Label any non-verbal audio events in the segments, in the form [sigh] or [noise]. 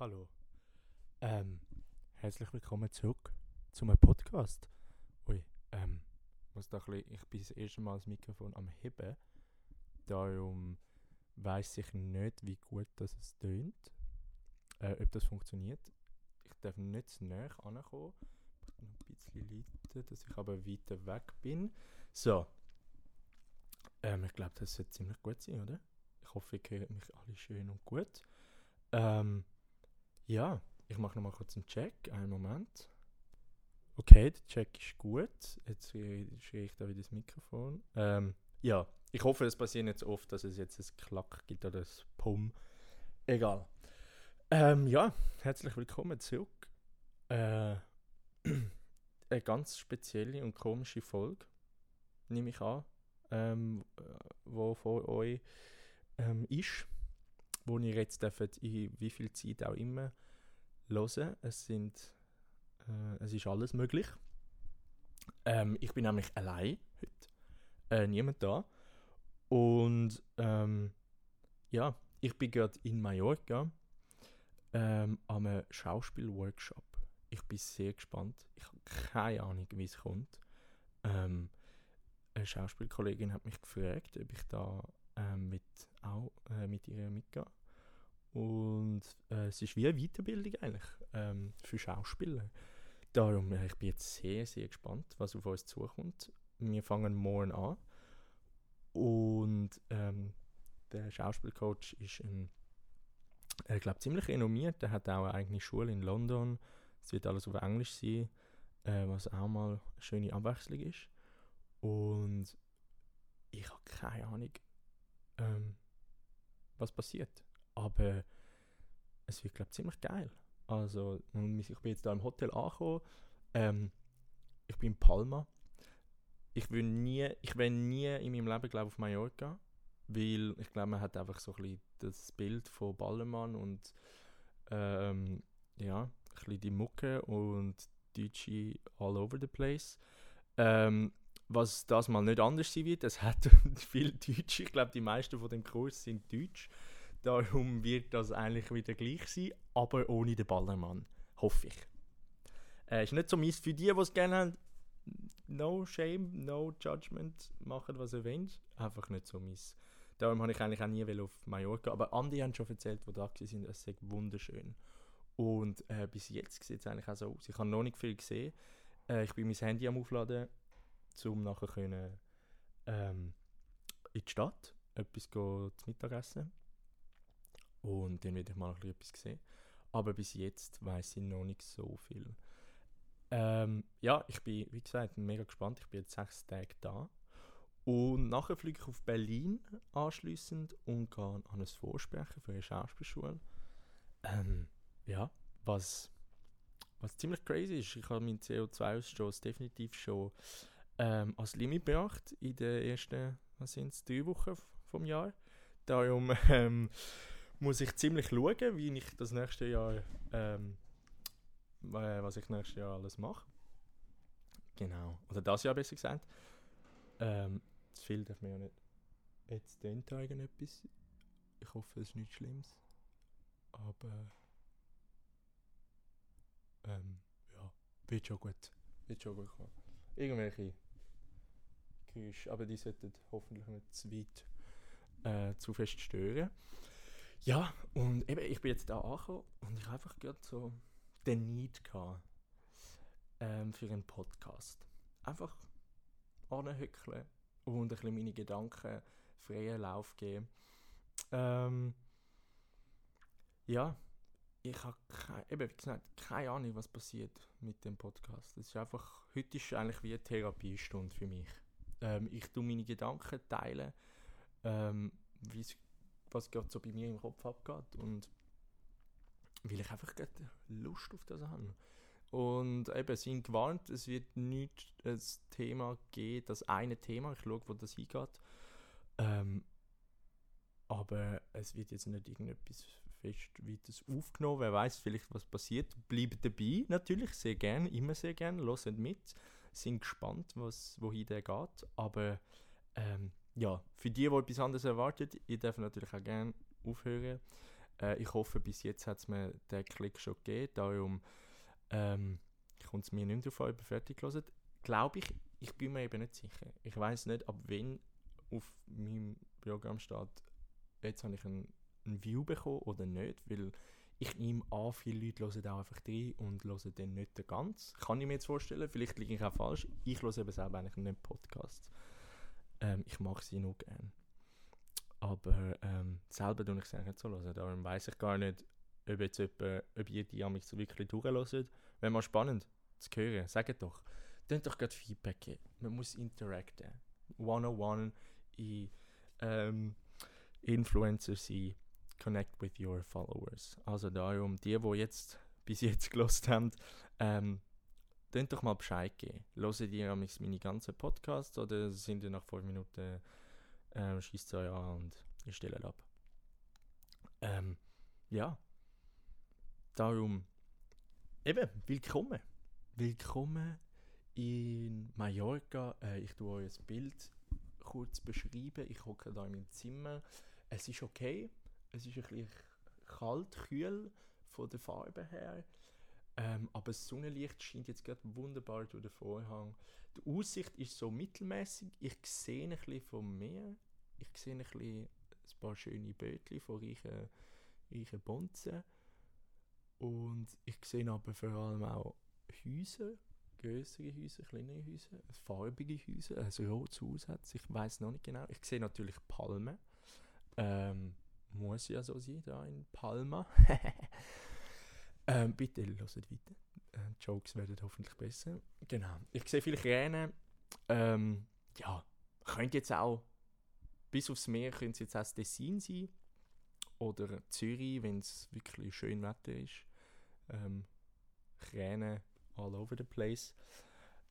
Hallo. Ähm, herzlich willkommen zurück zu meinem Podcast. Ui, ähm, muss da bisschen, ich bin das erste Mal das Mikrofon am Heben. Darum weiß ich nicht, wie gut das es tönt. Äh, ob das funktioniert. Ich darf nicht zu näher ankommen. Ich muss noch ein bisschen leiten, dass ich aber weiter weg bin. So. Ähm, ich glaube, das sollte ziemlich gut sein, oder? Ich hoffe, ihr hört mich alle schön und gut. Ähm, ja, ich mache nochmal kurz einen Check. Einen Moment. Okay, der Check ist gut. Jetzt schreie ich da wieder das Mikrofon. Ähm, ja, ich hoffe, es passiert nicht so oft, dass es jetzt ein Klack gibt oder ein Pum. Egal. Ähm, ja, herzlich willkommen zurück. Äh, [clears throat] eine ganz spezielle und komische Folge, nehme ich an, ähm, wo vor euch ähm, ist, wo ihr jetzt dürft, in wie viel Zeit auch immer hören. Es sind, äh, es ist alles möglich. Ähm, ich bin nämlich allein heute, äh, niemand da. Und ähm, ja, ich bin gerade in Mallorca ähm, an einem Schauspielworkshop. Ich bin sehr gespannt. Ich habe keine Ahnung, wie es kommt. Ähm, eine Schauspielkollegin hat mich gefragt, ob ich da ähm, mit, auch äh, mit ihr mitgehe. Und äh, es ist wie eine Weiterbildung eigentlich ähm, für Schauspieler. Darum, äh, ich bin jetzt sehr, sehr gespannt, was auf uns zukommt. Wir fangen morgen an. Und ähm, der Schauspielcoach ist ein, ich äh, glaube, ziemlich renommiert. Der hat auch eine eigene Schule in London. Es wird alles auf Englisch sein, äh, was auch mal eine schöne Abwechslung ist. Und ich habe keine Ahnung, ähm, was passiert. Aber es wird, glaube ich, ziemlich geil. Also, ich bin jetzt da im Hotel angekommen. Ähm, ich bin in Palma. Ich will nie, ich will nie in meinem Leben, glaube auf Mallorca. Weil ich glaube, man hat einfach so ein bisschen das Bild von Ballermann und ähm, ja, ein bisschen die Mucke und Deutsche all over the place. Ähm, was das mal nicht anders sein wird, es hat [laughs] viele Deutsche, ich glaube, die meisten von dem Kurs sind Deutsch. Darum wird das eigentlich wieder gleich sein, aber ohne den Ballermann. Hoffe ich. Äh, ist nicht so mies für die, die es gerne haben. No shame, no judgment. Macht, was ihr wollt. Einfach nicht so mies. Darum habe ich eigentlich auch nie auf Mallorca. Aber andere haben schon erzählt, die da sind, es ist wunderschön. Und äh, bis jetzt sieht es eigentlich auch so aus. Ich habe noch nicht viel gesehen. Äh, ich bin mein Handy am Aufladen, um nachher können, ähm, in die Stadt etwas zu Mittagessen. Und dann werde ich mal etwas sehen. Aber bis jetzt weiß ich noch nicht so viel. Ähm, ja, ich bin, wie gesagt, mega gespannt. Ich bin jetzt sechs Tage da. Und nachher fliege ich auf Berlin anschließend und gehe an ein Vorsprechen für eine Schauspielschule. Ähm, ja, was, was ziemlich crazy ist. Ich habe meinen CO2-Ausstoß definitiv schon ähm, als Limit gebracht in den ersten, was sind es, drei Wochen vom Jahr. Darum [laughs] ähm, muss ich ziemlich schauen, wie ich das nächste Jahr, ähm, äh, was ich nächstes Jahr alles mache. Genau. Oder das Jahr besser gesagt. Ähm, zu viel darf man ja nicht. Jetzt den Tagen etwas. Ich hoffe, es ist nichts Schlimmes. Aber ähm, ja, wird schon gut. Wird schon gut kommen. Irgendwelche Geräusche, aber die sollten hoffentlich nicht zu weit äh, zu fest stören. Ja, und eben, ich bin jetzt da angekommen und ich habe einfach gerade so den Need gehabt, ähm, für einen Podcast. Einfach anhöckeln und ein bisschen meine Gedanken freien Lauf geben. Ähm, ja, ich habe eben, wie gesagt, keine Ahnung, was passiert mit dem Podcast. Es ist einfach, heute ist eigentlich wie eine Therapiestunde für mich. Ähm, ich tue meine Gedanken teilen, ähm, was gerade so bei mir im Kopf abgeht und weil ich einfach gerade Lust auf das habe. Und eben, sind gewarnt, es wird nicht ein Thema geben, das eine Thema, ich schaue, wo das hingeht. Ähm, aber es wird jetzt nicht irgendetwas fest weiteres aufgenommen. Wer weiß vielleicht, was passiert. Bleibt dabei, natürlich, sehr gerne, immer sehr gerne, hört mit, sind gespannt, was, wohin der geht. Aber ähm, ja, für die, die etwas anderes erwartet, ihr dürft natürlich auch gerne aufhören. Äh, ich hoffe, bis jetzt hat es mir den Klick schon gegeben. Darum ähm, kommt es mir nicht ob ihr fertig gelesen Glaube ich, ich bin mir eben nicht sicher. Ich weiß nicht, ab wann auf meinem Programm steht, jetzt habe ich ein, ein View bekommen oder nicht, weil ich nehme an, viele Leute hören auch einfach rein und hören dann nicht ganz. Kann ich mir jetzt vorstellen, vielleicht liege ich auch falsch. Ich höre eben selber eigentlich nicht Podcasts. Ähm, ich mache sie nur gerne. Aber ähm, selber tue ich es nicht so hören. Darum weiß ich gar nicht, ob jetzt jemand, ob ihr die mich so wirklich durchhört. Wäre mal spannend zu hören. Sagt doch. Dann doch gerade Feedback geben. Man muss interacten. 101 in ähm, Influencer sein. Connect with your followers. Also darum, die, die jetzt [laughs] bis jetzt gelost haben, ähm, Könnt doch mal Bescheid geben. Hören ihr meine ganzen Podcasts oder sind ihr nach 5 Minuten ähm, schießt euch an und ihr stellt ab? Ähm, ja. Darum, eben, willkommen. Willkommen in Mallorca. Äh, ich tue euch ein Bild kurz beschreiben. Ich hocke da in meinem Zimmer. Es ist okay. Es ist ein bisschen kalt, kühl von der Farbe her. Ähm, aber das Sonnenlicht scheint jetzt gerade wunderbar durch den Vorhang. Die Aussicht ist so mittelmäßig. Ich sehe ein bisschen vom Meer. Ich sehe ein, bisschen ein paar schöne Bötchen von reichen, reichen Bonzen. Und ich sehe aber vor allem auch Häuser, größere Häuser, kleinere Häuser, farbige Häuser, ein rotes Haus hat Ich weiß noch nicht genau. Ich sehe natürlich Palmen. Ähm, muss ja so sein, da in Palma. [laughs] Ähm, bitte hört weiter. Äh, Jokes werden hoffentlich besser. Genau. Ich sehe viele Kräne. Ähm, ja, könnte jetzt auch, bis aufs Meer könnte es jetzt auch das Tessin sein. Oder Zürich, wenn es wirklich schön Wetter ist. Ähm, Kräne all over the place.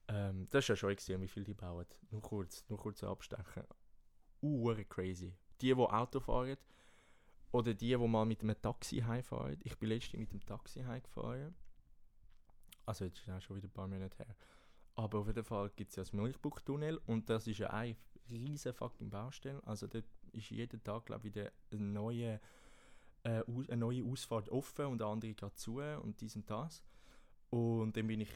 Ähm, das ist ja schon gesehen, wie viel die bauen. Nur kurz, nur kurz abstechen. Uh, crazy. Die, die Auto fahren, oder die, die mal mit einem Taxi heimfahren. Ich bin letztens mit dem Taxi heimgefahren. Also jetzt ist auch schon wieder ein paar Monate her. Aber auf jeden Fall gibt es ja das Milchbuchtunnel und das ist ja eine riesige fucking Baustelle. Also dort ist jeden Tag, glaube ich, wieder eine neue, äh, eine neue Ausfahrt offen und eine andere geht zu und dies und das. Und dann bin ich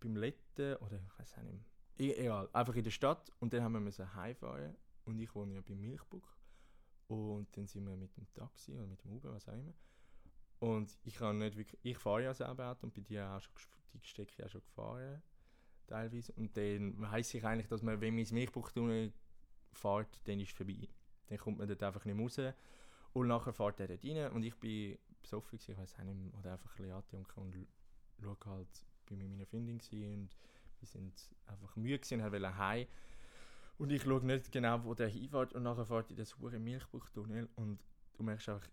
beim letzten, oder ich weiß auch nicht mehr, e-, egal, einfach in der Stadt und dann haben wir heimfahren und ich wohne ja beim Milchbuch und dann sind wir mit dem Taxi oder mit dem Uber, was auch immer. Und ich kann nicht wirklich, ich fahre ja selber Auto und bei dir auch schon, die Strecke ja schon gefahren, teilweise. Und dann heisst ich eigentlich, dass man, wenn man ins Milchbuchtunnel fährt, dann ist es vorbei. Dann kommt man dort einfach nicht raus. Und nachher fährt er dort rein und ich bin besoffen ich weiß auch nicht oder einfach ein bisschen und schaue halt, bin mit meiner Freundin und wir sind einfach müde gewesen, wollten heim. Und ich schaue nicht genau, wo der hinfährt und nachher fährt in das hure Milchbuchtunnel und du merkst einfach,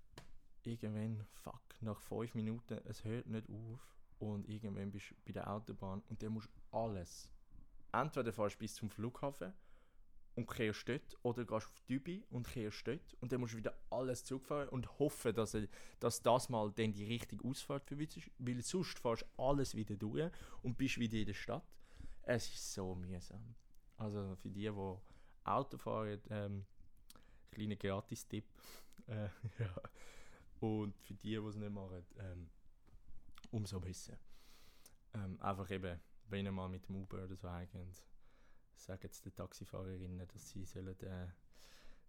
irgendwann, fuck, nach fünf Minuten, es hört nicht auf und irgendwann bist du bei der Autobahn und dann musst du alles, entweder fährst du bis zum Flughafen und kehrst dort oder gehst auf Dübi und kehrst dort und dann musst du wieder alles zurückfahren und hoffen, dass, er, dass das mal dann die richtige Ausfahrt für dich ist, weil sonst fährst du alles wieder durch und bist wieder in der Stadt. Es ist so mühsam. Also für die, die Auto fahren, ähm, kleiner Gratis-Tipp. [laughs] Äh, ja. Und für die, die es nicht machen, ähm, umso besser. Ähm, einfach eben, wenn ihr mal mit dem Uber oder so heimgeht, sagen es den Taxifahrerinnen, dass sie sollen, äh,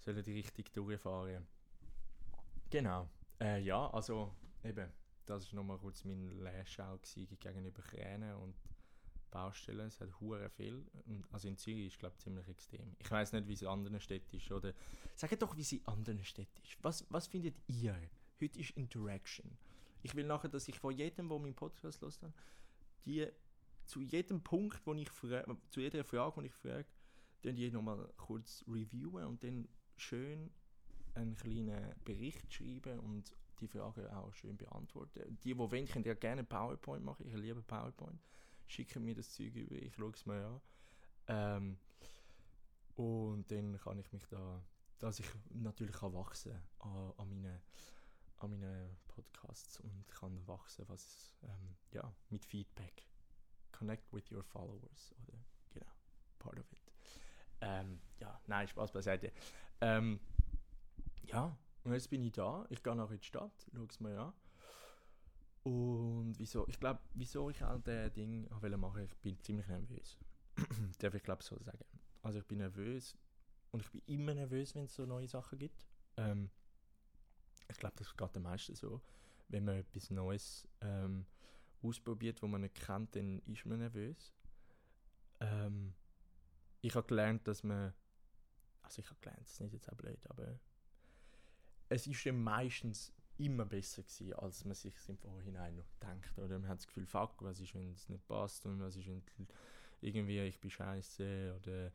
sollen die Richtung durchfahren Genau. Äh, ja, also eben, das war nochmal kurz mein Lehrschau gegenüber Kränen und Baustellen. Es hat hure viel. Also in Zürich ist glaube ich ziemlich extrem. Ich weiß nicht, wie es in anderen Städten ist oder sag doch, wie es in anderen Städten ist. Was, was findet ihr? Heute ist Interaction. Ich will nachher, dass ich von jedem, der meinen Podcast hat, die zu jedem Punkt, wo ich frage, zu jeder Frage, die ich frage, dann die nochmal kurz reviewen und dann schön einen kleinen Bericht schreiben und die Fragen auch schön beantworten. Die, die wollen, können ja gerne PowerPoint machen. Ich liebe PowerPoint schicken mir das Zeug über, ich schaue es mir an. Ähm, und dann kann ich mich da, dass ich natürlich kann wachsen an, an meinen an meinen Podcasts und kann wachsen, was ähm, ja mit Feedback. Connect with your followers oder genau part of it. Ähm, ja, nein, Spaß beiseite. Ähm, ja, Und jetzt bin ich da, ich gehe nachher in die Stadt, schaue es mir an. Und wieso, ich glaube, wieso ich all das Ding wollte ich bin ziemlich nervös. [clears throat] Darf ich glaube so sagen. Also ich bin nervös und ich bin immer nervös, wenn es so neue Sachen gibt. Ähm, ich glaube, das geht den meisten so. Wenn man etwas Neues ähm, ausprobiert, wo man nicht kennt, dann ist man nervös. Ähm, ich habe gelernt, dass man, also ich habe gelernt, das ist nicht jetzt auch blöd, aber es ist ja meistens immer besser gewesen, als man sich im Vorhinein noch denkt. Oder man hat das Gefühl, fuck, was ist, wenn es nicht passt und was ist, wenn irgendwie ich bin scheiße oder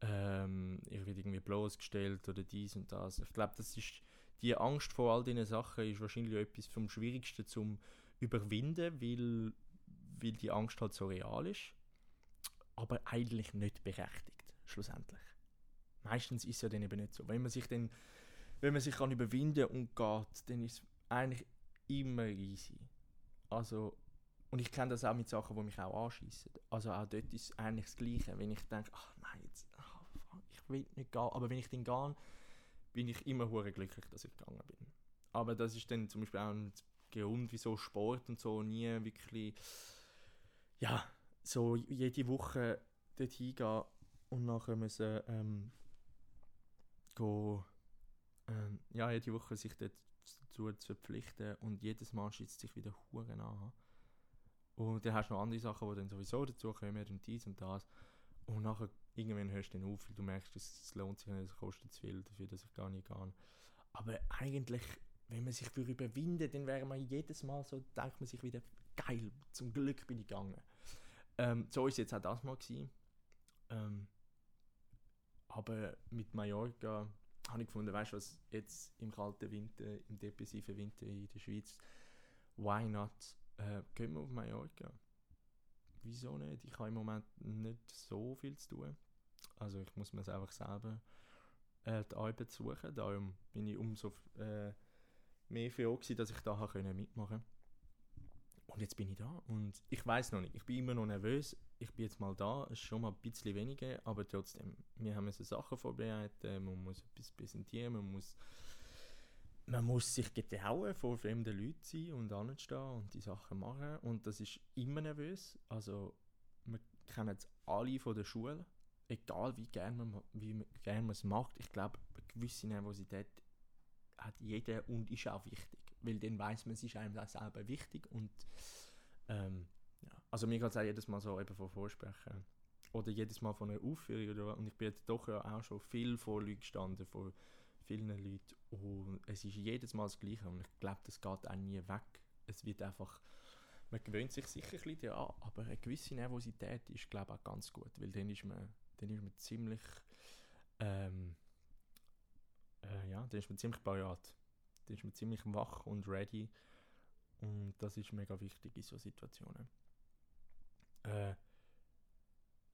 ähm, ich werde irgendwie bloßgestellt oder dies und das. Ich glaube, das ist die Angst vor all diesen Sachen ist wahrscheinlich etwas vom Schwierigsten zum überwinden, weil, weil die Angst halt so real ist, aber eigentlich nicht berechtigt, schlussendlich. Meistens ist es ja dann eben nicht so. Wenn man sich dann wenn man sich kann überwinden und geht, dann ist es eigentlich immer easy. Also, und ich kenne das auch mit Sachen, die mich auch anschießen. Also auch dort ist es eigentlich das Gleiche. Wenn ich denke, ach nein, jetzt, ach, ich will nicht gehen. Aber wenn ich dann gehe, bin ich immer hure glücklich, dass ich gegangen bin. Aber das ist dann zum Beispiel auch ein Grund, wieso Sport und so nie wirklich, ja, so jede Woche dort hingehen und nachher müssen ähm, gehen, ähm, ja, jede Woche sich dazu zu verpflichten und jedes Mal schießt sich wieder Huren an. Und dann hast du noch andere Sachen, die dann sowieso dazu kommen und dies und das. Und nachher irgendwann hörst du dann auf, weil du merkst, es lohnt sich nicht, es kostet zu viel dafür, dass ich gar nicht gehe. Aber eigentlich, wenn man sich für überwinden, dann wäre man jedes Mal so, denkt man sich wieder, geil, zum Glück bin ich gegangen. Ähm, so ist jetzt auch das mal. Ähm, aber mit Mallorca habe ich gefunden, weißt du was, jetzt im kalten Winter, im depressiven Winter in der Schweiz, why not, äh, gehen wir auf Mallorca. Wieso nicht? Ich habe im Moment nicht so viel zu tun. Also ich muss mir es einfach selber äh, die Arbeit suchen. Darum bin ich umso äh, mehr froh dass ich da mitmachen konnte. Und jetzt bin ich da und ich weiß noch nicht, ich bin immer noch nervös. Ich bin jetzt mal da, schon mal ein bisschen weniger, aber trotzdem, wir haben so Sachen vorbereitet, man muss etwas präsentieren, man muss, man muss sich getrauen, vor fremden Leuten sein und anstehen und die Sachen machen. Und das ist immer nervös. Also, wir kennen es alle von der Schule, egal wie gerne man, wie gern man es macht. Ich glaube, eine gewisse Nervosität hat jeder und ist auch wichtig weil dann weiß man, es ist einem auch selber wichtig und ähm, ja. also mir geht es auch jedes Mal so eben von Vorsprechen. Oder jedes Mal von einer Aufführung oder, und ich bin jetzt doch ja auch schon viel vor Leuten gestanden, vor vielen Leuten. Und es ist jedes Mal das Gleiche. Und ich glaube, das geht auch nie weg. Es wird einfach, man gewöhnt sich sicher ein bisschen daran, aber eine gewisse Nervosität ist glaube ich auch ganz gut, weil dann ist man, dann ist man ziemlich ähm, äh, ja, dann ist man ziemlich parat dann ist man ziemlich wach und ready. Und das ist mega wichtig in so Situationen. Äh,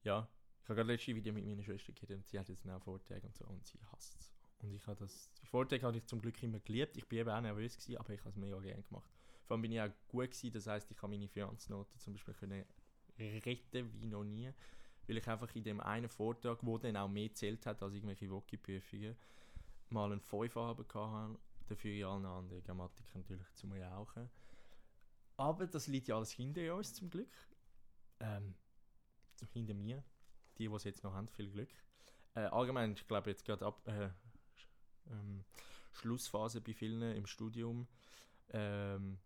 ja, ich habe gerade letzte Video mit meiner Schwester geredet und sie hat jetzt auch Vorträge und so und sie hasst es. Und ich habe das, die Vorträge habe ich zum Glück immer geliebt. Ich bin eben auch nervös gewesen, aber ich habe es mega gerne gemacht. Vor allem bin ich auch gut gewesen, das heisst, ich habe meine Finanznoten zum Beispiel können retten wie noch nie, weil ich einfach in dem einen Vortrag, wo dann auch mehr zählt hat als irgendwelche Woki-Prüfungen, mal einen 5 haben dafür in allen anderen Grammatik natürlich zum Rauchen. Aber das liegt ja alles hinter uns zum Glück. Ähm, hinter mir. Die, die es jetzt noch haben, viel Glück. Äh, allgemein, ich glaube jetzt gerade ab äh, ähm, Schlussphase bei vielen im Studium. Ähm,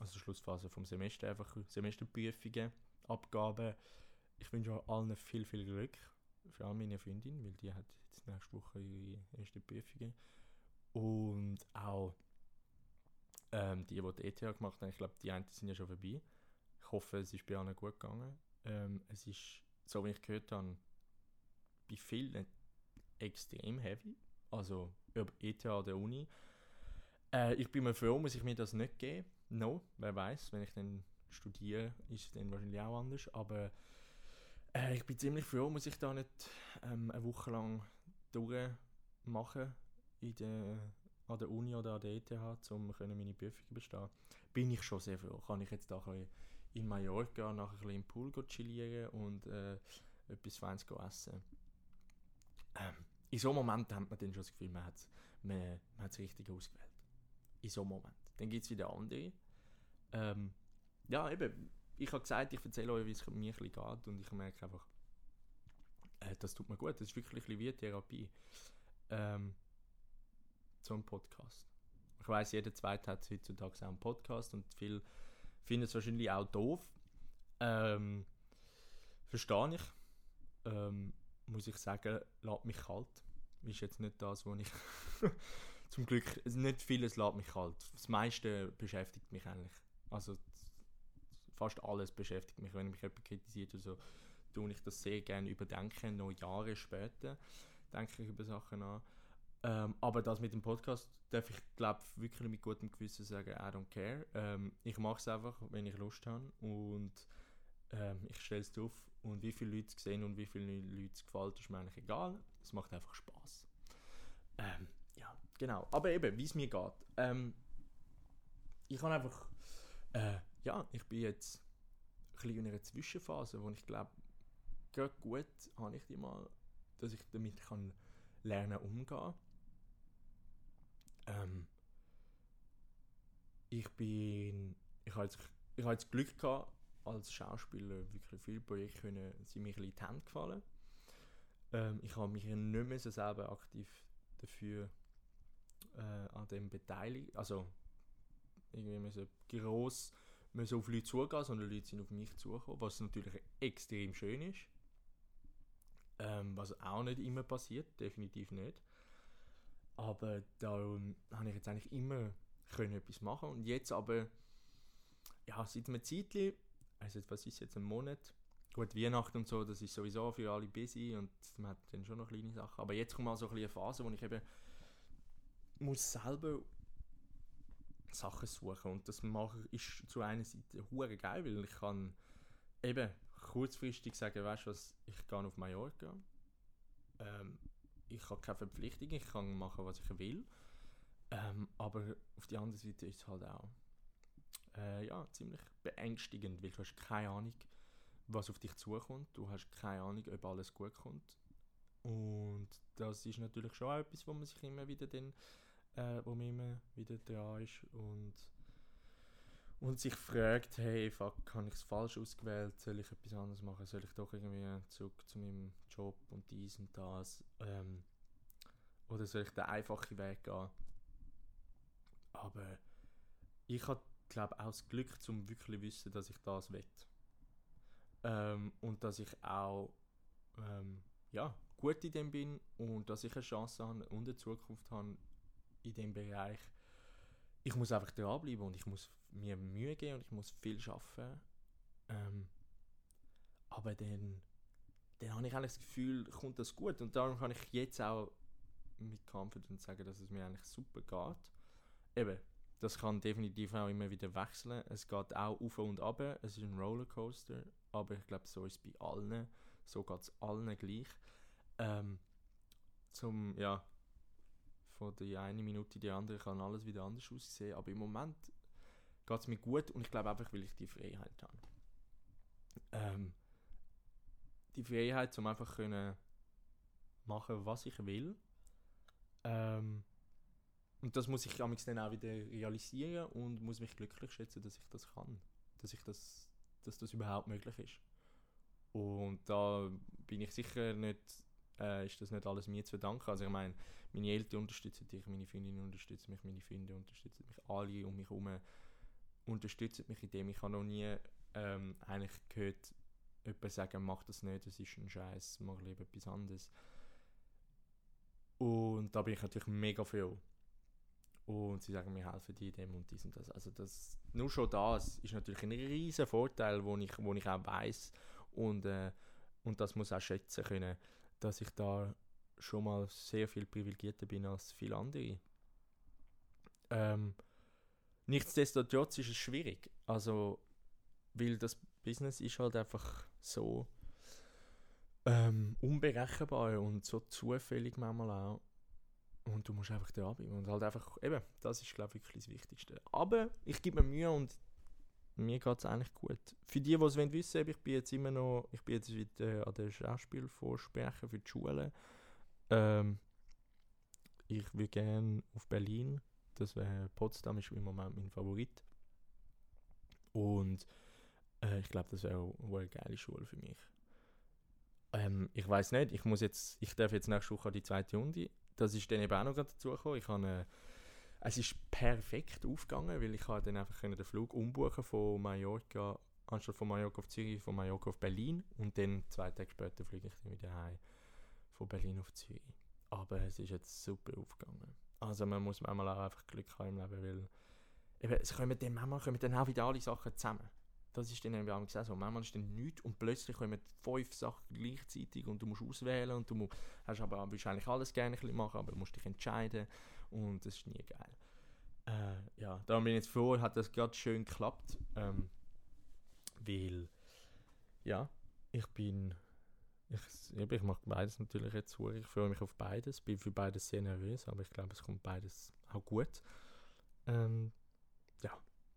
also Schlussphase vom Semester, einfach Semesterprüfungen, Abgaben. Ich wünsche allen viel, viel Glück. Vor allem meine Freundin, weil die hat jetzt nächste Woche ihre erste Prüfungen. Und auch ähm, die, die die ETH gemacht haben, ich glaube, die einen sind ja schon vorbei. Ich hoffe, es ist bei allen gut gegangen. Ähm, es ist, so wie ich gehört habe, bei vielen extrem heavy. Also über ETH oder Uni. Äh, ich bin mir froh, muss ich mir das nicht geben. No, wer weiß, wenn ich dann studiere, ist es dann wahrscheinlich auch anders. Aber äh, ich bin ziemlich froh, muss ich da nicht ähm, eine Woche lang durchmachen in der, an der Uni oder an der ETH, um meine Prüfungen bestehen, bin ich schon sehr froh. Kann ich jetzt ein in Mallorca nachher ein bisschen im Pool chillieren und äh, etwas Feines essen. Ähm, in so einem Moment hat man dann schon das Gefühl, man hat man, man hat das Richtige ausgewählt. In so einem Moment. Dann gibt es wieder andere. Ähm, ja, eben, ich habe gesagt, ich erzähle euch, wie es mir geht und ich merke einfach, äh, das tut mir gut. Das ist wirklich ein bisschen wie Therapie. Ähm, ein Podcast. Ich weiß, jeder Zweite hat heutzutage auch einen Podcast und viele finden es wahrscheinlich auch doof. Ähm, verstehe ich. Ähm, muss ich sagen, lässt mich kalt. Ist jetzt nicht das, was ich. [laughs] zum Glück, nicht vieles lässt mich kalt. Das meiste beschäftigt mich eigentlich. Also fast alles beschäftigt mich, wenn mich jemand kritisiert oder so, tue ich das sehr gerne überdenken, noch Jahre später denke ich über Sachen an. Ähm, aber das mit dem Podcast darf ich, glaube wirklich mit gutem Gewissen sagen, I don't care. Ähm, ich mache es einfach, wenn ich Lust habe und ähm, ich stelle es drauf und wie viele Leute es sehen und wie viele Leute es gefällt, ist mir eigentlich egal. Es macht einfach Spaß. Ähm, ja, genau. Aber eben, wie es mir geht. Ähm, ich habe einfach, äh, ja, ich bin jetzt ein in einer Zwischenphase, wo ich glaube, gut habe ich die mal, dass ich damit kann lernen umgehen. Ähm, ich bin, ich habe ich habe jetzt Glück gehabt, als Schauspieler wirklich viele Projekte können, sind mir in die Hände gefallen. Ähm, ich habe mich nicht mehr so selber aktiv dafür äh, an dem beteiligt, also irgendwie müssen gross müssen auf Leute zugehen, sondern Leute sind auf mich zugekommen, was natürlich extrem schön ist. Ähm, was auch nicht immer passiert, definitiv nicht. Aber da ähm, habe ich jetzt eigentlich immer können etwas machen. Und jetzt aber, ja, seit einem Zeitchen, also was ist jetzt, ein Monat, gut, Weihnachten und so, das ist sowieso für alle busy und man hat dann schon noch kleine Sachen, aber jetzt kommt mal so ein eine Phase, wo ich eben muss selber Sachen suchen. Und das mache ist zu einer Seite hure geil, weil ich kann eben kurzfristig sagen, weißt du was, ich gehe auf Mallorca. Ähm, ich habe keine Verpflichtung, ich kann machen, was ich will. Ähm, aber auf die andere Seite ist es halt auch äh, ja, ziemlich beängstigend, weil du hast keine Ahnung, was auf dich zukommt. Du hast keine Ahnung, ob alles gut kommt. Und das ist natürlich schon etwas, wo man sich immer wieder dann, äh, wo man immer wieder dran ist und und sich fragt, hey, fuck, habe ich es falsch ausgewählt, soll ich etwas anderes machen, soll ich doch irgendwie zurück zu meinem Job und dies und das, ähm, oder soll ich den einfachen Weg gehen? Aber ich habe, glaube auch das Glück, zum wirklich wissen, dass ich das will. Ähm, und dass ich auch, ähm, ja, gut in dem bin und dass ich eine Chance habe und eine Zukunft habe in dem Bereich. Ich muss einfach dranbleiben und ich muss mir Mühe geben und ich muss viel arbeiten. Ähm, aber dann, dann habe ich eigentlich das Gefühl, kommt das gut. Und darum kann ich jetzt auch mit Confidence sagen, dass es mir eigentlich super geht. Eben, das kann definitiv auch immer wieder wechseln. Es geht auch auf und ab. Es ist ein Rollercoaster. Aber ich glaube, so ist es bei allen. So geht es allen gleich. Ähm, zum, ja, von der einen Minute in die andere kann alles wieder anders aussehen. Aber im Moment geht es mir gut und ich glaube einfach, weil ich die Freiheit habe. Ähm, die Freiheit, um einfach können machen, was ich will. Ähm, und das muss ich dann auch wieder realisieren und muss mich glücklich schätzen, dass ich das kann. Dass, ich das, dass das überhaupt möglich ist. Und da bin ich sicher nicht, äh, ist das nicht alles mir zu verdanken. Also ich meine, meine Eltern unterstützen dich, meine Freundinnen unterstützen mich, meine Freunde unterstützen mich, alle um mich herum unterstützen mich in dem. Ich habe noch nie ähm, eigentlich gehört, jemand sagen, mach das nicht, das ist ein Scheiß, mach lieber etwas anderes. Und da bin ich natürlich mega froh. Und sie sagen, wir helfen dir in dem und dies und das. Also das, nur schon das ist natürlich ein riesen Vorteil, wo ich, wo ich auch weiß und, äh, und das muss auch schätzen können, dass ich da schon mal sehr viel privilegierter bin als viele andere. Ähm, Nichtsdestotrotz ist es schwierig. Also, weil das Business ist halt einfach so ähm, unberechenbar und so zufällig manchmal auch. Und du musst einfach da bleiben. Und halt einfach, eben, das ist, glaube ich, wirklich das Wichtigste. Aber ich gebe mir Mühe und mir geht es eigentlich gut. Für die, die es wissen wollen, ich bin jetzt immer noch, ich bin jetzt wieder an der Schauspielvorsprecher für die Schule. Ähm, ich würde gerne auf Berlin. Das wäre Potsdam ist im Moment mein Favorit. Und äh, ich glaube, das wäre auch eine geile Schule für mich. Ähm, ich weiß nicht, ich muss jetzt, ich darf jetzt nächste Woche die zweite Runde. Das ist dann eben auch noch dazu gekommen. Ich habe eine, es ist perfekt aufgegangen, weil ich habe dann einfach den Flug umbuchen von Mallorca, anstatt von Mallorca auf Zürich, von Mallorca auf Berlin und dann zwei Tage später fliege ich dann wieder heim von Berlin auf Zürich. Aber es ist jetzt super aufgegangen. Also man muss manchmal auch einfach Glück haben im Leben, weil eben, es kommen dann manchmal kommen dann auch wieder alle Sachen zusammen. Das ist dann eben auch so. Manchmal ist dann nichts und plötzlich kommen fünf Sachen gleichzeitig und du musst auswählen und du musst, hast aber wahrscheinlich alles gerne machen, aber du musst dich entscheiden und das ist nie geil. Äh, ja, da bin ich jetzt froh, hat das gerade schön geklappt, ähm, weil, ja, ich bin, ich, ich mache beides natürlich jetzt vor, ich freue mich auf beides, bin für beides sehr nervös, aber ich glaube, es kommt beides auch gut. Ähm, ja,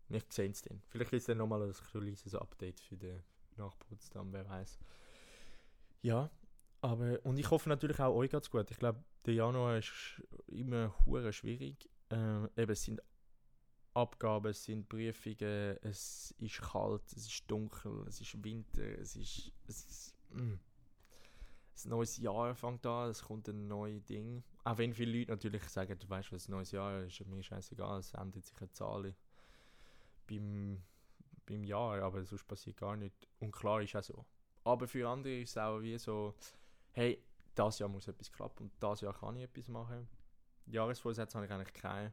wir sehen es dann. Vielleicht ist dann nochmal ein kleines Update für den nach Potsdam, wer weiß. Ja, aber und ich hoffe natürlich auch euch geht's gut. Ich glaube, der Januar ist immer hure schwierig. Äh, eben, es sind Abgaben, es sind Prüfungen, es ist kalt, es ist dunkel, es ist Winter, es ist, es ist mm. Ein neues Jahr fängt an, es kommt ein neues Ding. Auch wenn viele Leute natürlich sagen, du weißt was, ein neues Jahr ist mir scheißegal, es ändert sich eine Zahl beim, beim Jahr, aber sonst passiert gar nichts. Und klar ist auch so. Aber für andere ist es auch wie so, hey, das Jahr muss etwas klappen und das Jahr kann ich etwas machen. Jahresvorsätze habe ich eigentlich keine.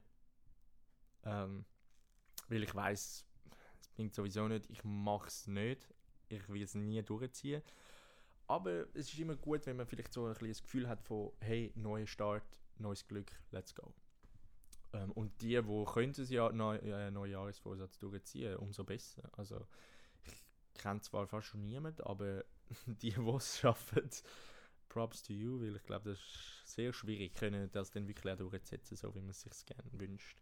Ähm, weil ich weiß, es bringt sowieso nicht, ich mache es nicht. Ich will es nie durchziehen. Aber es ist immer gut, wenn man vielleicht so ein bisschen das Gefühl hat von, hey, neuer Start, neues Glück, let's go. Ähm, und die, die können das ja neu, äh, Neujahresvorsatz durchziehen, umso besser. Also ich kenne zwar fast schon niemanden, aber [laughs] die, die es schaffen, Props to you, weil ich glaube, das ist sehr schwierig, können das dann wirklich auch durchzusetzen, so wie man es sich gerne wünscht.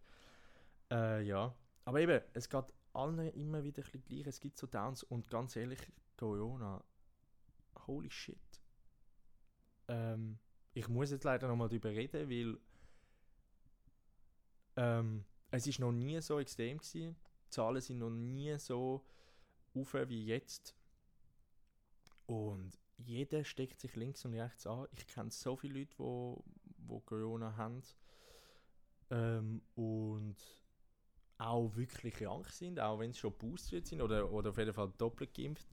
Äh, ja, aber eben, es geht allen immer wieder ein bisschen gleich, es gibt so Downs und ganz ehrlich, Corona, holy shit. Ähm, ich muss jetzt leider nochmal darüber reden, weil ähm, es ist noch nie so extrem gewesen. Die Zahlen sind noch nie so auf wie jetzt. Und jeder steckt sich links und rechts an. Ich kenne so viele Leute, die wo, wo Corona haben ähm, und auch wirklich krank sind, auch wenn sie schon boosted sind oder, oder auf jeden Fall doppelt geimpft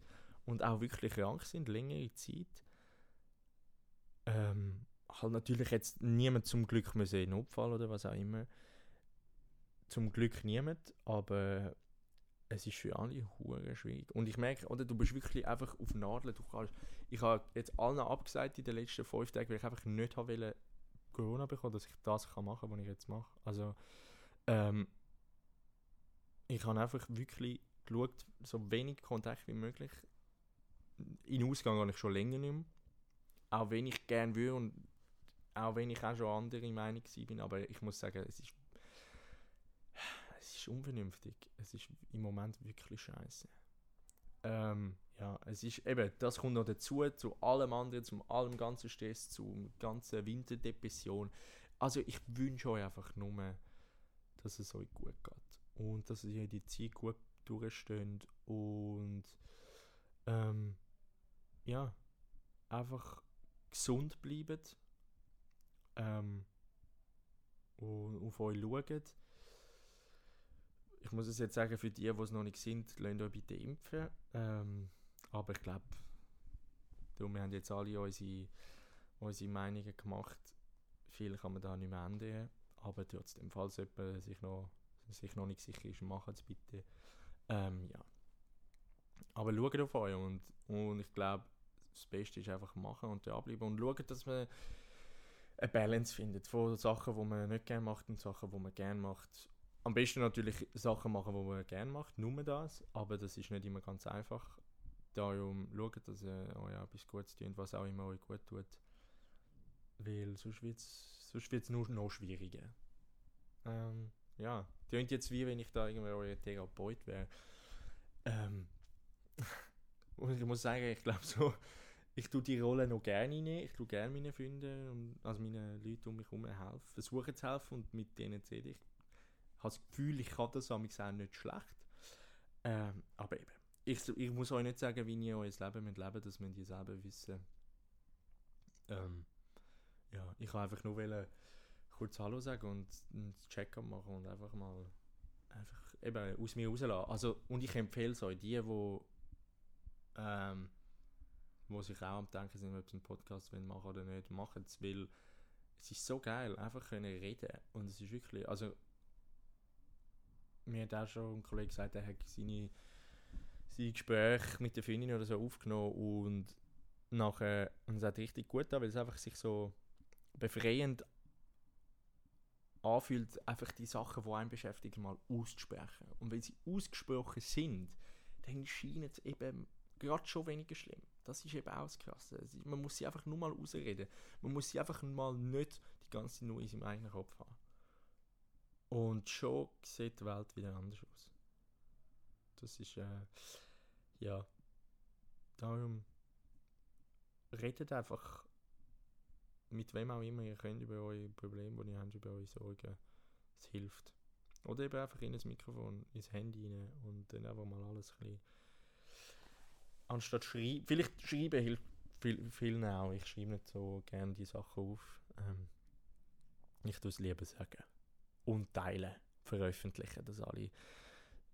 und auch wirklich krank sind, längere Zeit. Ähm, halt natürlich jetzt niemand zum Glück müssen in Notfall oder was auch immer zum Glück niemand, aber es ist für alle hure schwierig. Und ich merke, oder du bist wirklich einfach auf Nadeln. Du kannst, ich habe jetzt allen abgesagt in den letzten fünf Tagen, weil ich einfach nicht wollen, Corona bekommen, dass ich das kann machen, was ich jetzt mache. Also ähm, ich habe einfach wirklich geschaut, so wenig Kontakt wie möglich. In Ausgang habe ich schon länger nicht mehr. Auch wenn ich gerne würde und auch wenn ich auch schon andere Meinung bin, aber ich muss sagen, es ist ist unvernünftig. Es ist im Moment wirklich scheiße. Ähm, ja, es ist eben, das kommt noch dazu, zu allem anderen, zum allem ganzen Stress, zur ganzen Winterdepression. Also ich wünsche euch einfach nur, dass es euch gut geht. Und dass ihr die Zeit gut durchsteht und ähm, ja, einfach gesund bleibt ähm, und auf euch schaut ich muss es jetzt sagen, für die, die es noch nicht sind, lasst euch bitte impfen. Ähm, aber ich glaube, wir haben jetzt alle unsere, unsere Meinungen gemacht. Viel kann man da nicht mehr ändern. Aber trotzdem, falls jemand sich noch, sich noch nicht sicher ist, macht es bitte. Ähm, ja. Aber schaut auf euch und, und ich glaube, das Beste ist einfach machen und dranbleiben und schaut, dass man eine Balance findet von Sachen, die man nicht gerne macht und Sachen, die man gerne macht am besten natürlich Sachen machen, die man gerne macht, nur das, aber das ist nicht immer ganz einfach. Darum schaut, dass ihr euch etwas Gutes tut, was auch immer euch gut tut. Weil sonst wird es nur noch schwieriger. Ähm, ja, klingt jetzt wie wenn ich da irgendwie euer Therapeut wäre. Ähm, [laughs] und ich muss sagen, ich glaube so, ich tue die Rolle noch gerne rein. Ich tue gerne meinen Freunden und also meinen Leuten um mich herum helfen. Versuche zu helfen und mit denen zu reden. Ich habe das Gefühl, ich kann das auch nicht schlecht. Ähm, aber eben, ich, ich muss euch nicht sagen, wie ihr euer Leben mit leben das müsst ihr selber wissen. Ähm, ja, ich kann einfach nur wollen, kurz Hallo sagen und ein Check-up machen und einfach mal einfach eben aus mir rauslassen. Also, und ich empfehle es euch, die, die ähm, wo sich auch am Denken sind, ob sie einen Podcast machen oder nicht, machen es, weil es ist so geil, einfach können reden und es ist wirklich, also mir hat auch schon ein Kollege gesagt, er hat seine, seine Gespräche mit der Finnin oder so aufgenommen und nachher, und es hat richtig gut an, weil es einfach sich so befreiend anfühlt, einfach die Sachen, die einen beschäftigen, mal auszusprechen. Und wenn sie ausgesprochen sind, dann scheint es eben gerade schon weniger schlimm. Das ist eben auch das Krasse. Man muss sie einfach nur mal ausreden. Man muss sie einfach mal nicht die ganze Zeit nur in seinem eigenen Kopf haben. Und schon sieht die Welt wieder anders aus. Das ist, äh, ja, darum redet einfach mit wem auch immer ihr könnt über eure Probleme, die ihr habt, über eure Sorgen. Es hilft. Oder eben einfach in das Mikrofon, ins Handy rein und dann einfach mal alles ein bisschen anstatt schreiben, vielleicht schreiben hilft viel, vielen auch. Ich schreibe nicht so gerne die Sachen auf. Ähm, ich tue es lieber sagen. Und teilen, veröffentlichen, dass alle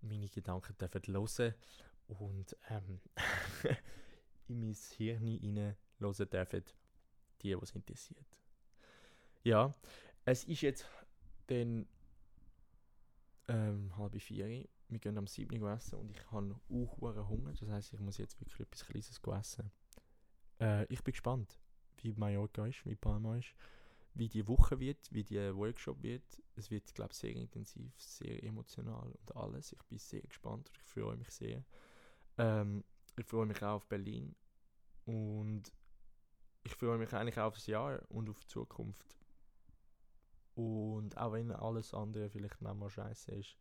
meine Gedanken dürfen hören und ähm, [laughs] in mein Hirn hinein hören dürfen, die, was interessiert. Ja, es ist jetzt dann ähm, halb vier wir gehen am 7. Uhr essen und ich habe auch Hunger. Das heisst, ich muss jetzt wirklich etwas Kleines essen. Äh, ich bin gespannt, wie Mallorca ist, wie Palma ist, wie die Woche wird, wie die Workshop wird. Es wird, glaube ich, sehr intensiv, sehr emotional und alles. Ich bin sehr gespannt und ich freue mich sehr. Ähm, ich freue mich auch auf Berlin und ich freue mich eigentlich auch aufs Jahr und auf die Zukunft. Und auch wenn alles andere vielleicht nicht mal scheiße ist,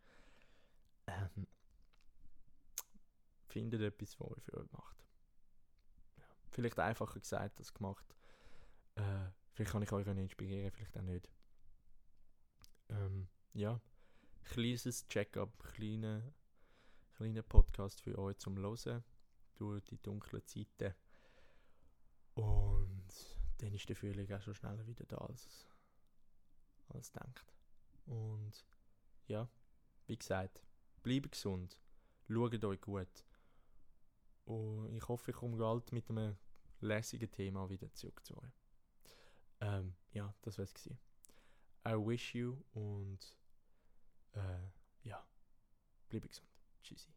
ähm, findet etwas, was euch für euch macht. Ja. Vielleicht einfacher gesagt als gemacht. Äh, vielleicht kann ich euch inspirieren, vielleicht auch nicht. Ähm, ja, kleines Check-up, kleiner, kleiner Podcast für euch zum Hören durch die dunklen Zeiten. Und dann ist der Frühling auch schon schneller wieder da, als, als denkt. Und ja, wie gesagt, bleibt gesund, schaut euch gut. Und ich hoffe, ich komme bald mit einem lässigen Thema wieder zurück zu euch. Ähm, ja, das war es. I wish you und äh, ja, bleibe gesund. Tschüssi.